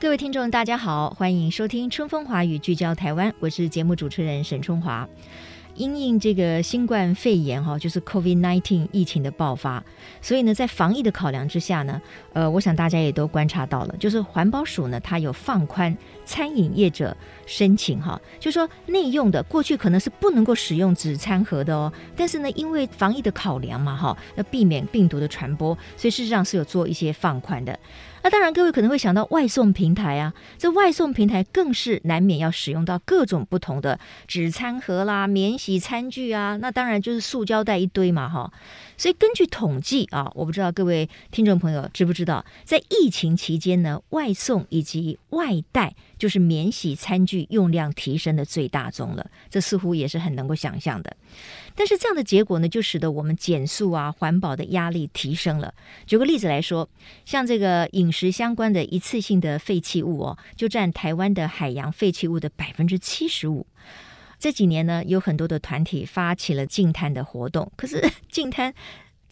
各位听众，大家好，欢迎收听《春风华语》，聚焦台湾，我是节目主持人沈春华。因应这个新冠肺炎哈，就是 COVID-19 疫情的爆发，所以呢，在防疫的考量之下呢，呃，我想大家也都观察到了，就是环保署呢，它有放宽餐饮业者申请哈，就说内用的过去可能是不能够使用纸餐盒的哦，但是呢，因为防疫的考量嘛哈，要避免病毒的传播，所以事实上是有做一些放宽的。那当然，各位可能会想到外送平台啊，这外送平台更是难免要使用到各种不同的纸餐盒啦、免洗餐具啊，那当然就是塑胶袋一堆嘛，哈。所以根据统计啊，我不知道各位听众朋友知不知道，在疫情期间呢，外送以及外带就是免洗餐具用量提升的最大宗了，这似乎也是很能够想象的。但是这样的结果呢，就使得我们减速啊、环保的压力提升了。举个例子来说，像这个饮食相关的一次性的废弃物哦，就占台湾的海洋废弃物的百分之七十五。这几年呢，有很多的团体发起了净滩的活动，可是 净滩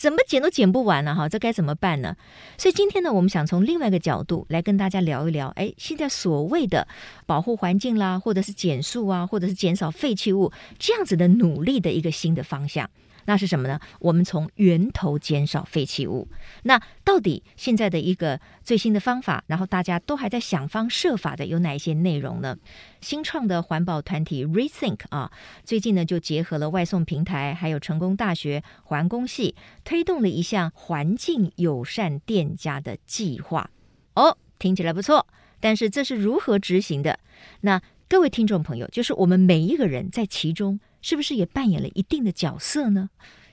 怎么减都减不完呢？哈，这该怎么办呢？所以今天呢，我们想从另外一个角度来跟大家聊一聊，哎，现在所谓的保护环境啦，或者是减速啊，或者是减少废弃物这样子的努力的一个新的方向。那是什么呢？我们从源头减少废弃物。那到底现在的一个最新的方法，然后大家都还在想方设法的有哪一些内容呢？新创的环保团体 Rethink 啊，最近呢就结合了外送平台，还有成功大学环工系，推动了一项环境友善店家的计划。哦，听起来不错，但是这是如何执行的？那各位听众朋友，就是我们每一个人在其中。是不是也扮演了一定的角色呢？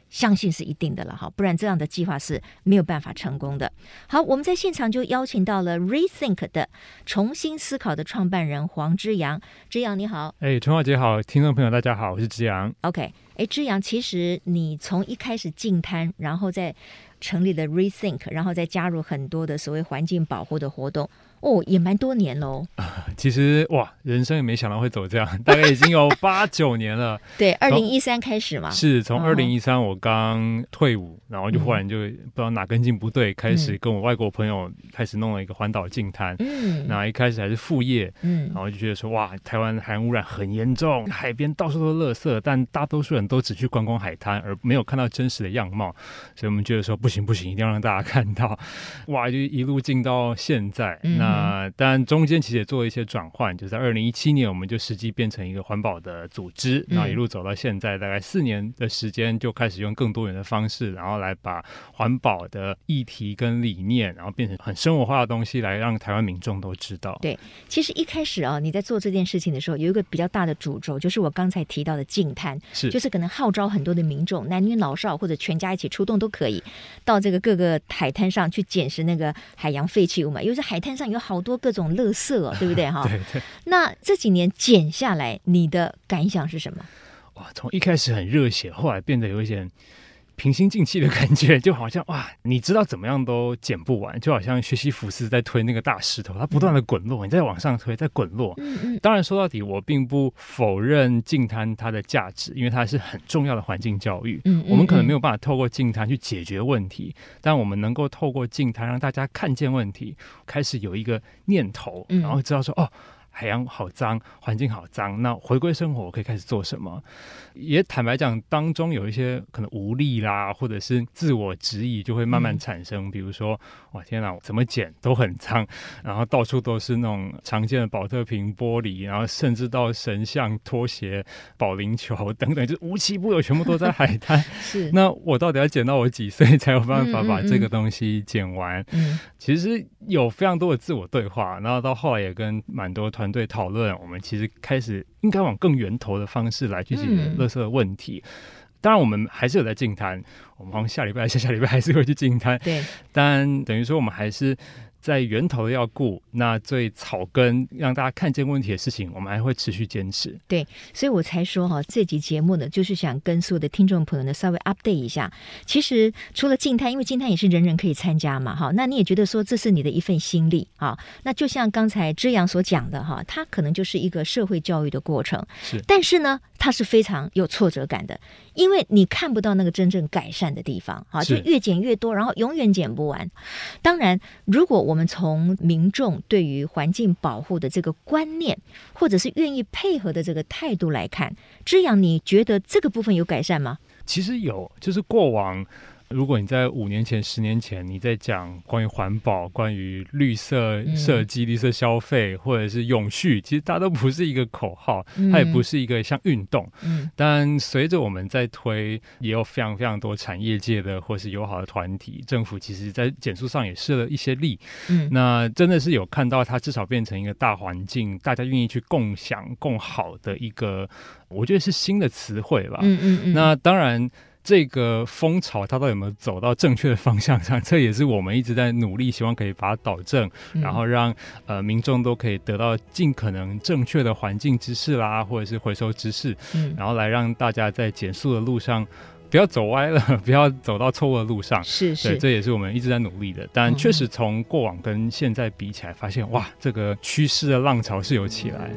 相信是一定的了哈，不然这样的计划是没有办法成功的。好，我们在现场就邀请到了 Rethink 的重新思考的创办人黄之阳。之阳你好，哎，陈华姐好，听众朋友大家好，我是之阳。OK，哎，之阳，其实你从一开始进摊，然后再成立了 Rethink，然后再加入很多的所谓环境保护的活动。哦，也蛮多年喽。其实哇，人生也没想到会走这样，大概已经有 八九年了。对，二零一三开始嘛。是从二零一三我刚退伍，哦、然后就忽然就不知道哪根筋不对，嗯、开始跟我外国朋友开始弄了一个环岛净滩。嗯。那一开始还是副业，嗯，然后就觉得说哇，台湾海洋污染很严重，海边到处都是垃圾，但大多数人都只去观光海滩，而没有看到真实的样貌，所以我们觉得说不行不行，一定要让大家看到。哇，就一路进到现在，嗯、那。啊，当然中间其实也做了一些转换，就在二零一七年，我们就实际变成一个环保的组织，然后一路走到现在，大概四年的时间，就开始用更多元的方式，然后来把环保的议题跟理念，然后变成很生活化的东西，来让台湾民众都知道。对，其实一开始啊，你在做这件事情的时候，有一个比较大的主轴，就是我刚才提到的净滩，是，就是可能号召很多的民众，男女老少或者全家一起出动都可以，到这个各个海滩上去捡拾那个海洋废弃物嘛，因为这海滩上有好多。各种垃圾，对不对哈？对对。那这几年减下来，你的感想是什么？哇，从一开始很热血，后来变得有一些。平心静气的感觉，就好像哇，你知道怎么样都捡不完，就好像学习福斯在推那个大石头，它不断的滚落，你在往上推，在滚落。嗯嗯。当然说到底，我并不否认净滩它的价值，因为它是很重要的环境教育。嗯，嗯，嗯。我们可能没有办法透过净滩去解决问题，但我们能够透过净滩让大家看见问题，开始有一个念头，然后知道说哦。海洋好脏，环境好脏，那回归生活，我可以开始做什么？也坦白讲，当中有一些可能无力啦，或者是自我质疑，就会慢慢产生。嗯、比如说，哇，天哪，怎么捡都很脏，然后到处都是那种常见的保特瓶玻璃，然后甚至到神像、拖鞋、保龄球等等，就无奇不有，全部都在海滩。是，那我到底要捡到我几岁才有办法把这个东西捡完？嗯，其实有非常多的自我对话，然后到后来也跟蛮多团。对讨论，我们其实开始应该往更源头的方式来去解决垃圾的问题。嗯、当然我们还是有在进滩，我们好像下礼拜、下下礼拜还是会去进滩。对，但等于说我们还是。在源头要顾，那最草根让大家看见问题的事情，我们还会持续坚持。对，所以我才说哈，这集节目呢，就是想跟所有的听众朋友呢稍微 update 一下。其实除了静态，因为静态也是人人可以参加嘛，哈，那你也觉得说这是你的一份心力啊。那就像刚才之阳所讲的哈，它可能就是一个社会教育的过程。是，但是呢，它是非常有挫折感的，因为你看不到那个真正改善的地方啊，就越减越多，然后永远减不完。当然，如果我们从民众对于环境保护的这个观念，或者是愿意配合的这个态度来看，这样，你觉得这个部分有改善吗？其实有，就是过往。如果你在五年前、十年前，你在讲关于环保、关于绿色设计、绿色消费，或者是永续，其实它都不是一个口号，它也不是一个像运动。嗯但随着我们在推，也有非常非常多产业界的或是友好的团体，政府其实在减速上也施了一些力。嗯那真的是有看到它至少变成一个大环境，大家愿意去共享、共好的一个，我觉得是新的词汇吧。嗯嗯嗯。那当然。这个风潮它到底有没有走到正确的方向上？这也是我们一直在努力，希望可以把它导正，嗯、然后让呃民众都可以得到尽可能正确的环境知识啦，或者是回收知识，嗯、然后来让大家在减速的路上不要走歪了，不要走到错误的路上。是是，这也是我们一直在努力的。但确实从过往跟现在比起来，发现哇，这个趋势的浪潮是有起来。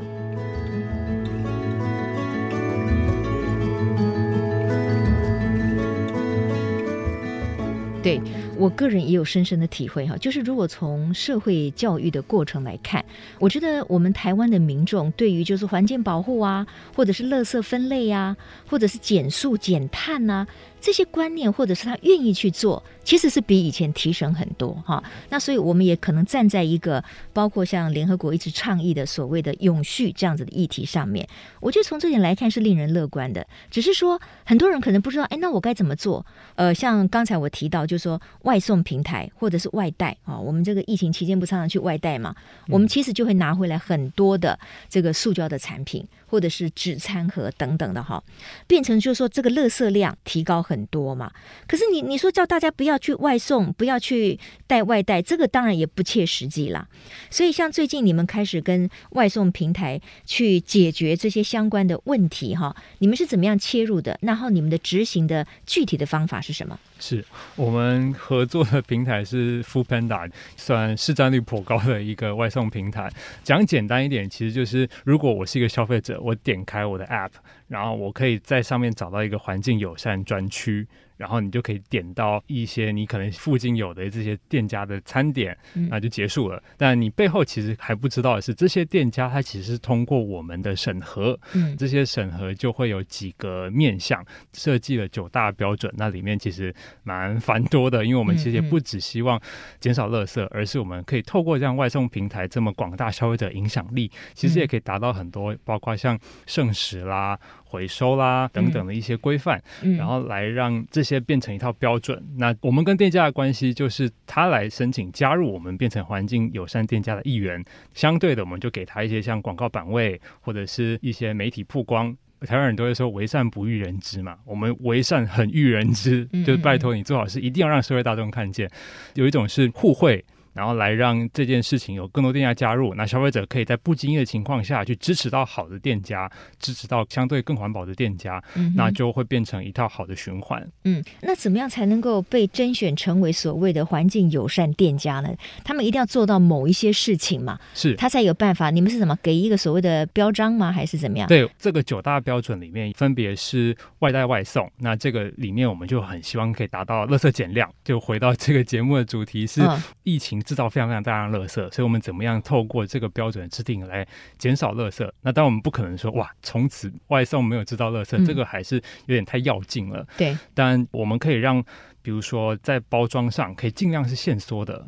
对，我个人也有深深的体会哈，就是如果从社会教育的过程来看，我觉得我们台湾的民众对于就是环境保护啊，或者是垃圾分类啊，或者是减塑减碳呐。这些观念，或者是他愿意去做，其实是比以前提升很多哈。那所以我们也可能站在一个包括像联合国一直倡议的所谓的永续这样子的议题上面，我觉得从这点来看是令人乐观的。只是说很多人可能不知道，哎，那我该怎么做？呃，像刚才我提到，就是说送平台或者是外带啊，我们这个疫情期间不常常去外带嘛，我们其实就会拿回来很多的这个塑胶的产品。或者是纸餐盒等等的哈，变成就是说这个垃圾量提高很多嘛。可是你你说叫大家不要去外送，不要去带外带，这个当然也不切实际啦。所以像最近你们开始跟外送平台去解决这些相关的问题哈，你们是怎么样切入的？然后你们的执行的具体的方法是什么？是我们合作的平台是 Foodpanda，算市占率颇高的一个外送平台。讲简单一点，其实就是如果我是一个消费者，我点开我的 App，然后我可以在上面找到一个环境友善专区。然后你就可以点到一些你可能附近有的这些店家的餐点，那就结束了。嗯、但你背后其实还不知道的是，这些店家它其实是通过我们的审核，嗯，这些审核就会有几个面向，设计了九大标准。那里面其实蛮繁多的，因为我们其实也不只希望减少垃圾，而是我们可以透过这样外送平台这么广大消费者影响力，其实也可以达到很多，包括像剩食啦。回收啦等等的一些规范，然后来让这些变成一套标准。那我们跟店家的关系就是他来申请加入我们，变成环境友善店家的一员。相对的，我们就给他一些像广告版位或者是一些媒体曝光。台湾人都会说“为善不欲人知”嘛，我们为善很欲人知，就拜托你最好是，一定要让社会大众看见。有一种是互惠。然后来让这件事情有更多店家加入，那消费者可以在不经意的情况下去支持到好的店家，支持到相对更环保的店家，嗯、那就会变成一套好的循环。嗯，那怎么样才能够被甄选成为所谓的环境友善店家呢？他们一定要做到某一些事情嘛？是，他才有办法。你们是什么给一个所谓的标章吗？还是怎么样？对，这个九大标准里面分别是外带外送，那这个里面我们就很希望可以达到垃圾减量。就回到这个节目的主题是疫情。制造非常非常大量垃圾，所以我们怎么样透过这个标准制定来减少垃圾？那当然我们不可能说哇，从此外送没有制造垃圾，嗯、这个还是有点太要劲了。对，但我们可以让，比如说在包装上可以尽量是限缩的。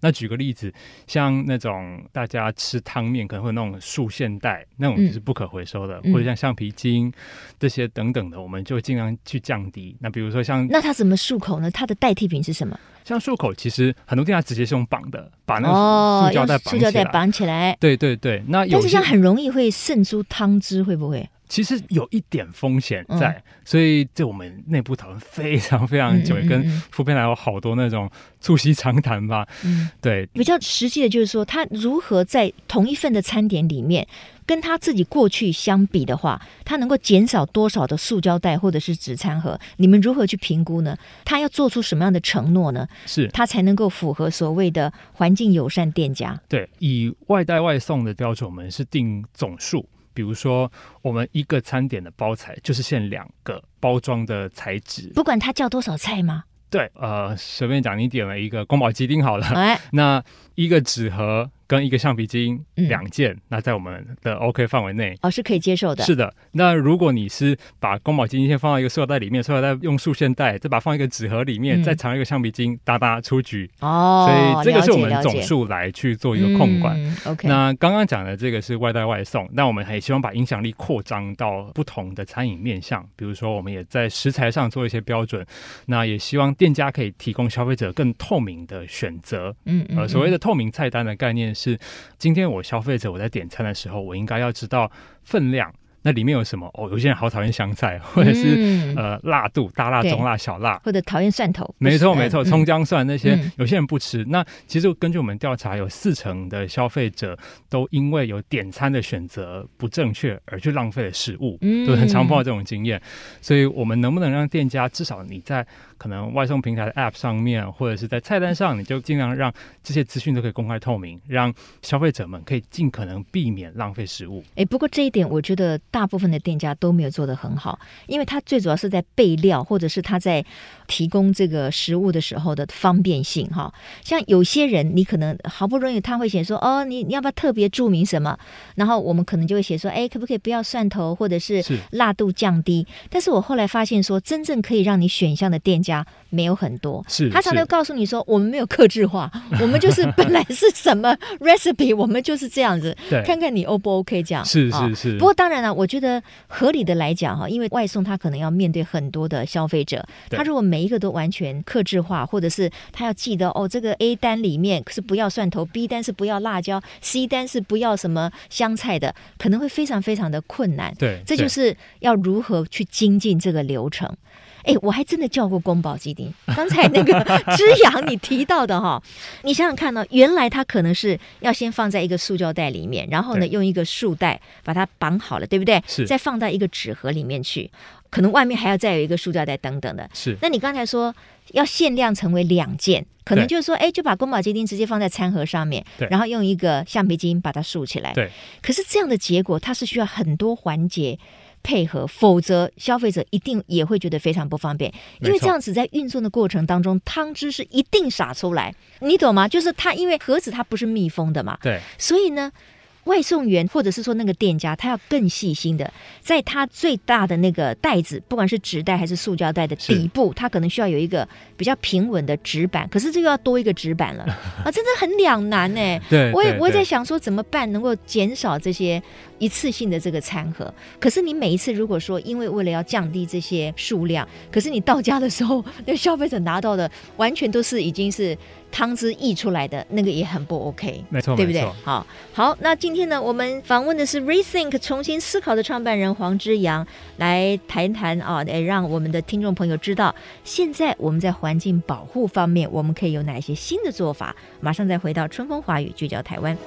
那举个例子，像那种大家吃汤面可能会那种束线袋，那种就是不可回收的，嗯、或者像橡皮筋这些等等的，我们就尽量去降低。那比如说像那它怎么漱口呢？它的代替品是什么？像漱口，其实很多店家直接是用绑的，把那个塑胶袋绑起来。哦、塑胶袋绑起来。对对对，那有但是像很容易会渗出汤汁，会不会？其实有一点风险在，嗯、所以这我们内部讨论非常非常久，跟副编来有好多那种促膝长谈吧。嗯，对，比较实际的就是说，他如何在同一份的餐点里面，跟他自己过去相比的话，他能够减少多少的塑胶袋或者是纸餐盒？你们如何去评估呢？他要做出什么样的承诺呢？是他才能够符合所谓的环境友善店家？对，以外带外送的标准，我们是定总数。比如说，我们一个餐点的包材就是限两个包装的材质，不管它叫多少菜吗？对，呃，随便讲，你点了一个宫保鸡丁好了，哎，那一个纸盒。跟一个橡皮筋两件，嗯，那在我们的 OK 范围内哦，是可以接受的。是的，那如果你是把宫保鸡丁先放到一个塑料袋里面，塑料袋用束线袋，再把它放一个纸盒里面，嗯，再藏一个橡皮筋，哒哒出局哦。所以这个是我们总数来去做一个控管。嗯，OK，那刚刚讲的这个是外带外送，那我们还希望把影响力扩张到不同的餐饮面向，比如说我们也在食材上做一些标准，那也希望店家可以提供消费者更透明的选择。嗯，嗯，嗯，呃，所谓的透明菜单的概念是今。天我消费者我在点餐的时候，我应该要知道分量。那里面有什么？哦，有些人好讨厌香菜，或者是、嗯、呃辣度，大辣、中辣、小辣，或者讨厌蒜头。没错，没错，葱姜蒜那些、嗯，有些人不吃。那其实根据我们调查，有四成的消费者都因为有点餐的选择不正确而去浪费了食物，嗯，都很常碰到这种经验。所以我们能不能让店家至少你在可能外送平台的 App 上面，或者是在菜单上，你就尽量让这些资讯都可以公开透明，让消费者们可以尽可能避免浪费食物。哎，不过这一点我觉得大部分的店家都没有做得很好，因为他最主要是在备料，或者是他在提供这个食物的时候的方便性哈。像有些人，你可能好不容易他会写说，哦，你你要不要特别注明什么？然后我们可能就会写说，哎，可不可以不要蒜头，或者是辣度降低？但是我后来发现说，真正可以让你选项的店家没有很多。是，他常常告诉你说，我们没有克制化，我们就是本来是什么 recipe，我们就是这样子，看看你 O 不 OK 这样。是是是。不过当然了，我觉得。合理的来讲哈，因为外送他可能要面对很多的消费者，他如果每一个都完全克制化，或者是他要记得哦，这个 A 单里面是不要蒜头，B 单是不要辣椒，C 单是不要什么香菜的，可能会非常非常的困难。对，这就是要如何去精进这个流程。哎，我还真的叫过宫保鸡丁。刚才那个 之阳你提到的哈，你想想看呢，原来它可能是要先放在一个塑胶袋里面，然后呢用一个束带把它绑好了，对不对？是。再放到一个纸盒里面去，可能外面还要再有一个塑胶袋等等的。是。那你刚才说要限量成为两件，可能就是说，哎，就把宫保鸡丁直接放在餐盒上面，然后用一个橡皮筋把它束起来。对。可是这样的结果，它是需要很多环节。配合，否则消费者一定也会觉得非常不方便，因为这样子在运送的过程当中，汤汁是一定洒出来，你懂吗？就是它，因为盒子它不是密封的嘛，对，所以呢。外送员或者是说那个店家，他要更细心的，在他最大的那个袋子，不管是纸袋还是塑胶袋的底部，他可能需要有一个比较平稳的纸板。可是这又要多一个纸板了 啊，真的很两难呢。对，我也我也在想说怎么办能够减少这些一次性的这个餐盒。可是你每一次如果说因为为了要降低这些数量，可是你到家的时候，那消费者拿到的完全都是已经是。汤汁溢出来的那个也很不 OK，没错，对不对？好，好，那今天呢，我们访问的是 Rethink 重新思考的创办人黄之阳，来谈谈啊，来让我们的听众朋友知道，现在我们在环境保护方面，我们可以有哪些新的做法？马上再回到春风华语，聚焦台湾。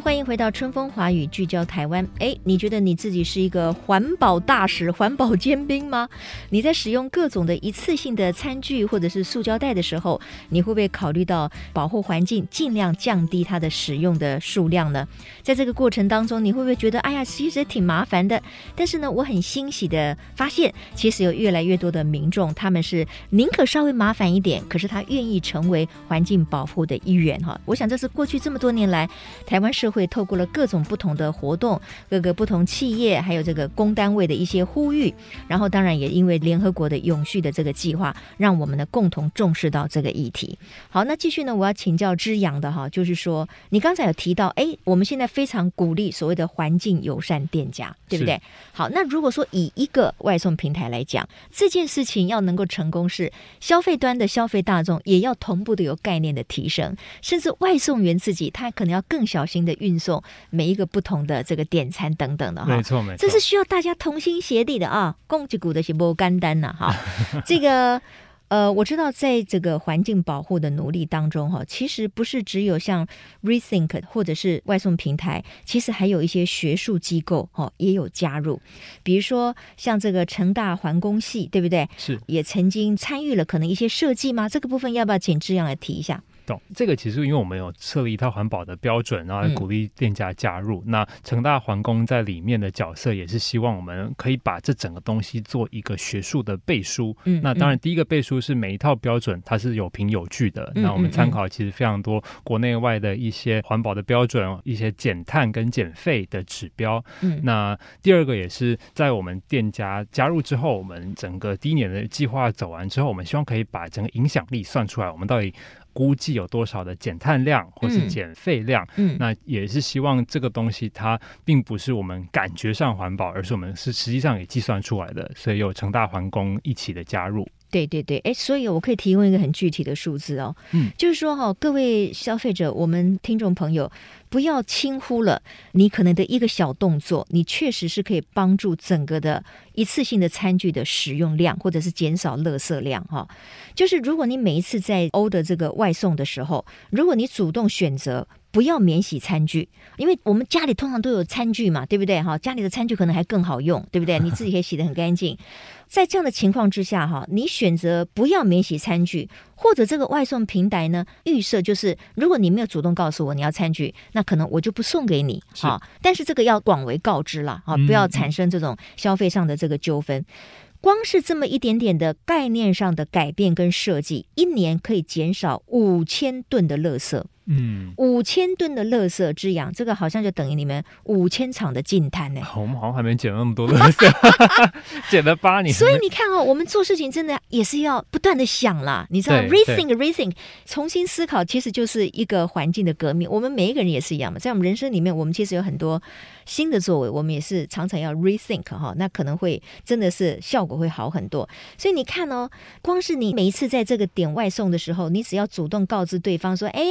欢迎回到春风华语，聚焦台湾。哎，你觉得你自己是一个环保大使、环保尖兵吗？你在使用各种的一次性的餐具或者是塑胶袋的时候，你会不会考虑到保护环境，尽量降低它的使用的数量呢？在这个过程当中，你会不会觉得，哎呀，其实挺麻烦的？但是呢，我很欣喜的发现，其实有越来越多的民众，他们是宁可稍微麻烦一点，可是他愿意成为环境保护的一员。哈，我想这是过去这么多年来台湾社社会透过了各种不同的活动，各个不同企业还有这个公单位的一些呼吁，然后当然也因为联合国的永续的这个计划，让我们呢共同重视到这个议题。好，那继续呢，我要请教之阳的哈，就是说你刚才有提到，哎，我们现在非常鼓励所谓的环境友善店家，对不对？好，那如果说以一个外送平台来讲，这件事情要能够成功，是消费端的消费大众也要同步的有概念的提升，甚至外送员自己他可能要更小心的运送每一个不同的这个点餐等等的哈。没错没错，这是需要大家同心协力的啊，共济股的是不干单呐哈，这个。呃，我知道在这个环境保护的努力当中，哈，其实不是只有像 Rethink 或者是外送平台，其实还有一些学术机构，哈，也有加入。比如说像这个成大环工系，对不对？是，也曾经参与了可能一些设计吗？这个部分要不要请志阳来提一下？这个其实因为我们有设立一套环保的标准，然后鼓励店家加入。嗯、那成大环工在里面的角色也是希望我们可以把这整个东西做一个学术的背书。嗯，那当然第一个背书是每一套标准它是有凭有据的。嗯、那我们参考其实非常多国内外的一些环保的标准，一些减碳跟减费的指标。嗯，那第二个也是在我们店家加入之后，我们整个第一年的计划走完之后，我们希望可以把整个影响力算出来，我们到底。估计有多少的减碳量或是减废量？嗯，那也是希望这个东西它并不是我们感觉上环保，而是我们是实际上也计算出来的，所以有成大环工一起的加入。对对对，哎，所以我可以提供一个很具体的数字哦，嗯，就是说哈、哦，各位消费者，我们听众朋友，不要轻忽了你可能的一个小动作，你确实是可以帮助整个的一次性的餐具的使用量，或者是减少垃圾量哈、哦。就是如果你每一次在 order 这个外送的时候，如果你主动选择。不要免洗餐具，因为我们家里通常都有餐具嘛，对不对？哈，家里的餐具可能还更好用，对不对？你自己可以洗得很干净。在这样的情况之下，哈，你选择不要免洗餐具，或者这个外送平台呢，预设就是，如果你没有主动告诉我你要餐具，那可能我就不送给你。哈，但是这个要广为告知了，啊，不要产生这种消费上的这个纠纷。光是这么一点点的概念上的改变跟设计，一年可以减少五千吨的垃圾。嗯，五千吨的垃圾之养，这个好像就等于你们五千场的净滩呢。我们好像还没捡那么多垃圾，捡了八年。所以你看哦，我们做事情真的也是要不断的想啦。你知道，rethink rethink，重新思考，其实就是一个环境的革命。我们每一个人也是一样嘛，在我们人生里面，我们其实有很多新的作为，我们也是常常要 rethink 哈，那可能会真的是效果会好很多。所以你看哦，光是你每一次在这个点外送的时候，你只要主动告知对方说，哎。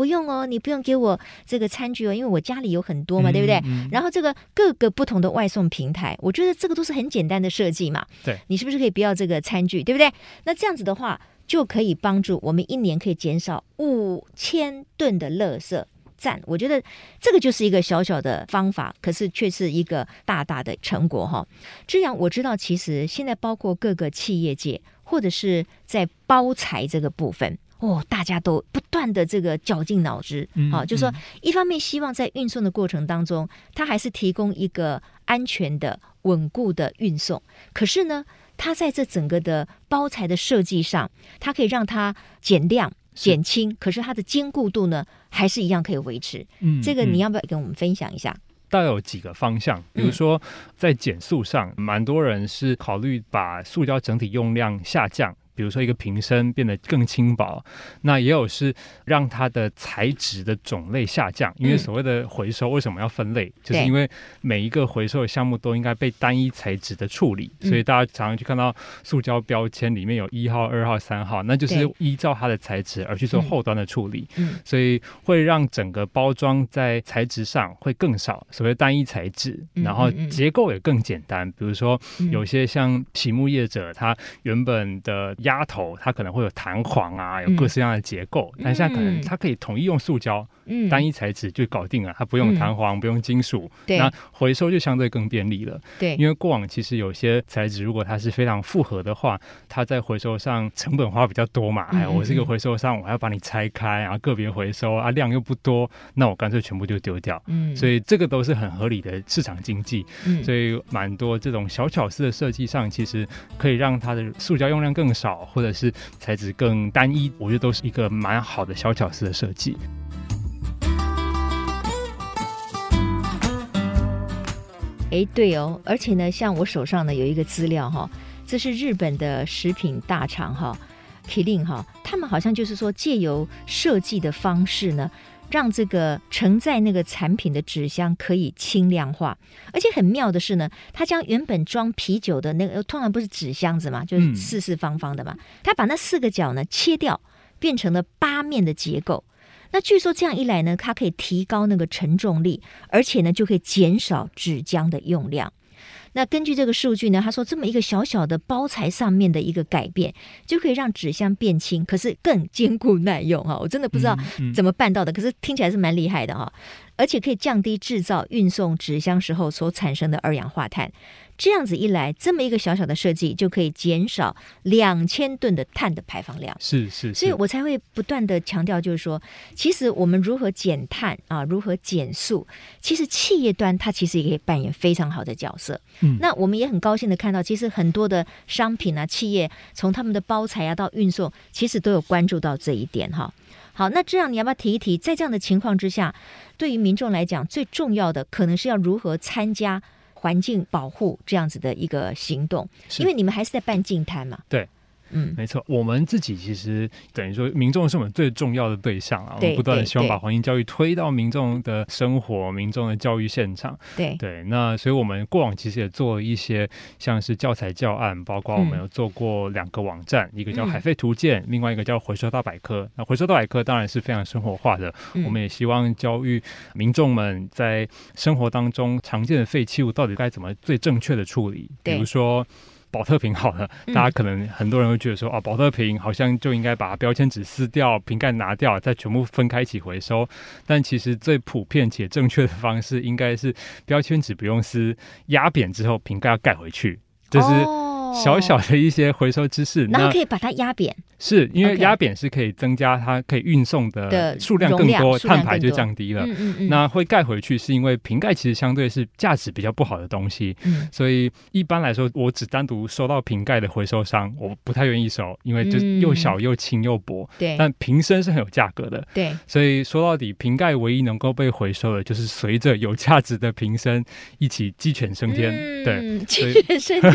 不用哦，你不用给我这个餐具哦，因为我家里有很多嘛，对不对？然后这个各个不同的外送平台，我觉得这个都是很简单的设计嘛。对，你是不是可以不要这个餐具，对不对？那这样子的话，就可以帮助我们一年可以减少五千吨的垃圾。赞，我觉得这个就是一个小小的方法，可是却是一个大大的成果哈。这样，我知道其实现在包括各个企业界，或者是在包材这个部分。哦，大家都不断的这个绞尽脑汁，嗯、啊，就是说，一方面希望在运送的过程当中，它还是提供一个安全的、稳固的运送。可是呢，它在这整个的包材的设计上，它可以让它减量、减轻，可是它的坚固度呢，还是一样可以维持。嗯，这个你要不要跟我们分享一下？大概有几个方向，比如说在减速上，蛮多人是考虑把塑胶整体用量下降。比如说一个瓶身变得更轻薄，那也有是让它的材质的种类下降，因为所谓的回收为什么要分类，就是因为每一个回收的项目都应该被单一材质的处理，所以大家常常去看到塑胶标签里面有一号、二号、三号，那就是依照它的材质而去做后端的处理，所以会让整个包装在材质上会更少，所谓单一材质，然后结构也更简单。比如说有些像皮木业者，他原本的鸭头它可能会有弹簧啊，有各式各样的结构，嗯、但现在可能它可以统一用塑胶。嗯，单一材质就搞定了，它不用弹簧，嗯、不用金属，对，那回收就相对更便利了。对，因为过往其实有些材质，如果它是非常复合的话，它在回收上成本花比较多嘛。哎、嗯，我是一个回收商，我还要把你拆开，然后个别回收啊，量又不多，那我干脆全部就丢掉。嗯，所以这个都是很合理的市场经济。嗯，所以蛮多这种小巧思的设计上，其实可以让它的塑胶用量更少，或者是材质更单一我觉得都是一个蛮好的小巧思的设计。哎对哦而且呢像我手上呢有一个资料哈这是日本的食品大厂哈 killing 哈他们好像就是说借由设计的方式呢让这个承载那个产品的纸箱可以轻量化，而且很妙的是呢，它将原本装啤酒的那个通常不是纸箱子嘛，就是四四方方的嘛，它把那四个角呢切掉，变成了八面的结构。那据说这样一来呢，它可以提高那个承重力，而且呢就可以减少纸浆的用量。那根据这个数据呢，他说这么一个小小的包材上面的一个改变，就可以让纸箱变轻，可是更坚固耐用哈。我真的不知道怎么办到的，可是听起来是蛮厉害的哈，而且可以降低制造运送纸箱时候所产生的二氧化碳。这样子一来，这么一个小小的设计就可以减少两千吨的碳的排放量。是是，是，所以我才会不断的强调，就是说，其实我们如何减碳啊，如何减速，其实企业端它其实也可以扮演非常好的角色。嗯，那我们也很高兴的看到，其实很多的商品啊，企业从他们的包材啊到运送，其实都有关注到这一点哈。好，那这样你要不要提一提，在这样的情况之下，对于民众来讲，最重要的可能是要如何参加。环境保护这样子的一个行动，因为你们还是在办净滩嘛。对。嗯，没错，我们自己其实等于说，民众是我们最重要的对象啊。我们不断的希望把环境教育推到民众的生活、民众的教育现场。对对，那所以我们过往其实也做了一些，像是教材教案，包括我们有做过两个网站，嗯、一个叫海废图鉴，另外一个叫回收大百科。那回收大百科当然是非常生活化的，嗯、我们也希望教育民众们在生活当中常见的废弃物到底该怎么最正确的处理，比如说。宝特瓶好了，大家可能很多人会觉得说，哦，宝特瓶好像就应该把标签纸撕掉，瓶盖拿掉，再全部分开一起回收。但其实最普遍且正确的方式，应该是标签纸不用撕，压扁之后瓶盖要盖回去，就是小小的一些回收知识。然后可以把它压扁。是因为压扁是可以增加它可以运送的数量更多，碳排就降低了。嗯嗯，那会盖回去是因为瓶盖其实相对是价值比较不好的东西，嗯，所以一般来说我只单独收到瓶盖的回收商，我不太愿意收，因为就又小又轻又薄。对，但瓶身是很有价格的。对，所以说到底瓶盖唯一能够被回收的，就是随着有价值的瓶身一起鸡犬升天。对，鸡犬升天，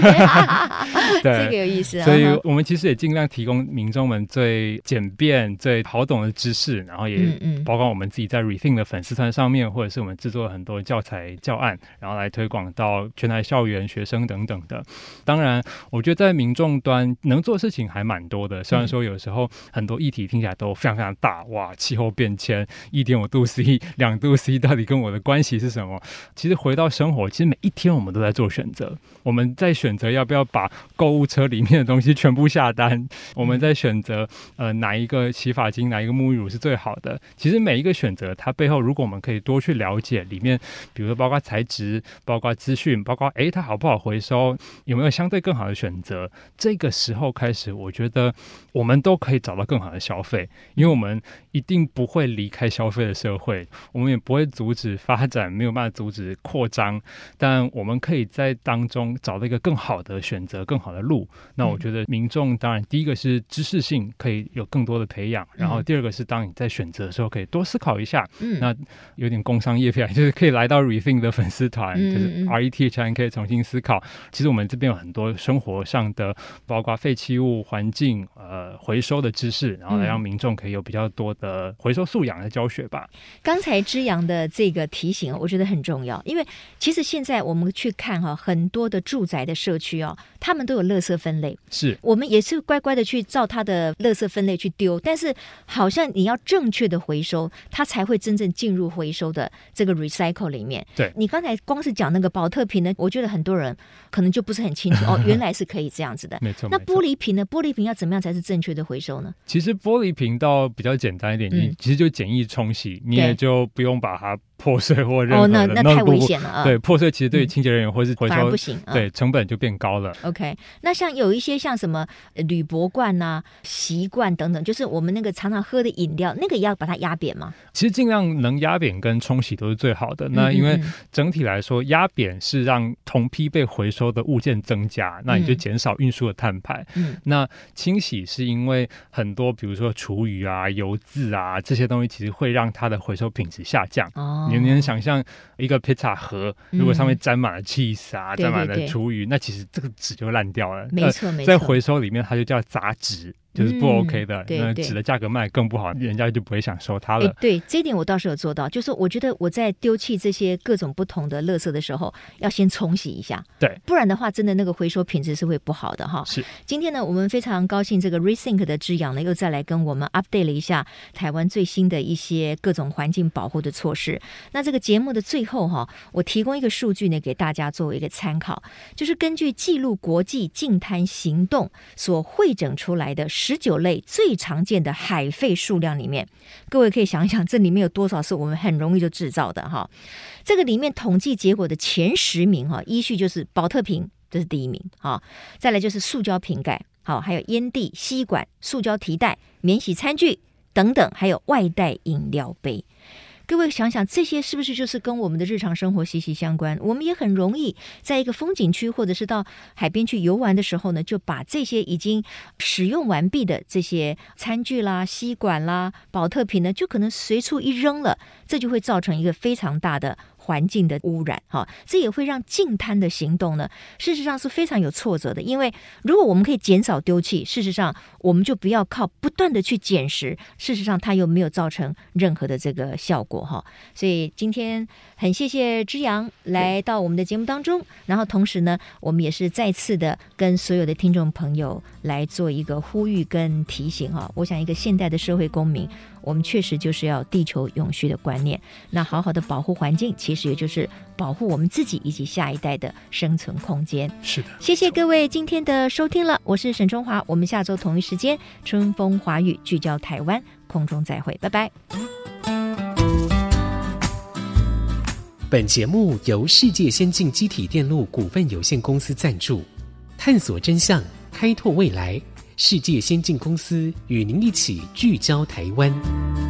对，这个有意思。所以我们其实也尽量提供民。众们最简便、最好懂的知识，然后也包括我们自己在 Rethink 的粉丝团上面，或者是我们制作了很多教材教案，然后来推广到全台校园、学生等等的。当然，我觉得在民众端能做的事情还蛮多的。虽然说有时候很多议题听起来都非常非常大，哇，气候变迁、一点五度 C、两度 C 到底跟我的关系是什么？其实回到生活，其实每一天我们都在做选择。我们在选择要不要把购物车里面的东西全部下单，我们在选。选择呃哪一个洗发精，哪一个沐浴乳是最好的？其实每一个选择，它背后如果我们可以多去了解里面，比如说包括材质、包括资讯、包括诶它好不好回收，有没有相对更好的选择？这个时候开始，我觉得我们都可以找到更好的消费，因为我们一定不会离开消费的社会，我们也不会阻止发展，没有办法阻止扩张，但我们可以在当中找到一个更好的选择、更好的路。那我觉得民众当然第一个是知识。性可以有更多的培养，然后第二个是当你在选择的时候，可以多思考一下。嗯，那有点工商业片，就是可以来到 Rethink 的粉丝团，嗯、就是 R E T H I N K 可以重新思考。其实我们这边有很多生活上的，包括废弃物、环境、呃回收的知识，然后来让民众可以有比较多的回收素养的教学吧。刚才之阳的这个提醒，我觉得很重要，因为其实现在我们去看哈，很多的住宅的社区哦，他们都有垃圾分类，是我们也是乖乖的去照它的垃圾分类去丢，但是好像你要正确的回收，它才会真正进入回收的这个 recycle 里面。对，你刚才光是讲那个保特瓶呢，我觉得很多人可能就不是很清楚哦，原来是可以这样子的。没错。那玻璃瓶呢？玻璃瓶要怎么样才是正确的回收呢？其实玻璃瓶倒比较简单一点，你其实就简易冲洗，你也就不用把它。破碎或任何的，哦，那那太危险了啊！对，破碎其实对于清洁人员或是回收，不行，对，成本就变高了。OK，那像有一些像什么铝箔罐呐、习惯等等，就是我们那个常常喝的饮料，那个也要把它压扁吗？其实尽量能压扁跟冲洗都是最好的。那因为整体来说，压扁是让同批被回收的物件增加，那你就减少运输的碳排。嗯，那清洗是因为很多，比如说厨余啊、油渍啊这些东西，其实会让它的回收品质下降。哦。你能想象一个披萨盒，如果上面沾满了 cheese 啊，沾满了厨余，那其实这个纸就烂掉了。没错，没错，在回收里面，它就叫杂质。就是不 OK 的，那纸的价格卖更不好，人家就不会想收它了。对，这一点我倒是有做到，就是我觉得我在丢弃这些各种不同的垃圾的时候，要先冲洗一下，对，不然的话，真的那个回收品质是会不好的哈。是，今天呢，我们非常高兴，这个 Rethink 的之阳呢，又再来跟我们 update 了一下台湾最新的一些各种环境保护的措施。那这个节目的最后哈，我提供一个数据呢，给大家作为一个参考，就是根据记录国际净滩行动所汇整出来的十九类最常见的海废数量里面，各位可以想一想，这里面有多少是我们很容易就制造的哈？这个里面统计结果的前十名哈，依序就是宝特瓶，这是第一名哈，再来就是塑胶瓶盖，好，还有烟蒂、吸管、塑胶提袋、免洗餐具等等，还有外带饮料杯。各位想想，这些是不是就是跟我们的日常生活息息相关？我们也很容易在一个风景区或者是到海边去游玩的时候呢，就把这些已经使用完毕的这些餐具啦、吸管啦、保特瓶呢，就可能随处一扔了，这就会造成一个非常大的。环境的污染，哈，这也会让净滩的行动呢，事实上是非常有挫折的。因为如果我们可以减少丢弃，事实上我们就不要靠不断的去捡拾，事实上它又没有造成任何的这个效果，哈。所以今天很谢谢之阳来到我们的节目当中，然后同时呢，我们也是再次的跟所有的听众朋友来做一个呼吁跟提醒，哈。我想一个现代的社会公民。我们确实就是要地球永续的观念，那好好的保护环境，其实也就是保护我们自己以及下一代的生存空间。是的，谢谢各位今天的收听了，我是沈春华，我们下周同一时间春风华语聚焦台湾空中再会，拜拜。本节目由世界先进机体电路股份有限公司赞助，探索真相，开拓未来。世界先进公司与您一起聚焦台湾。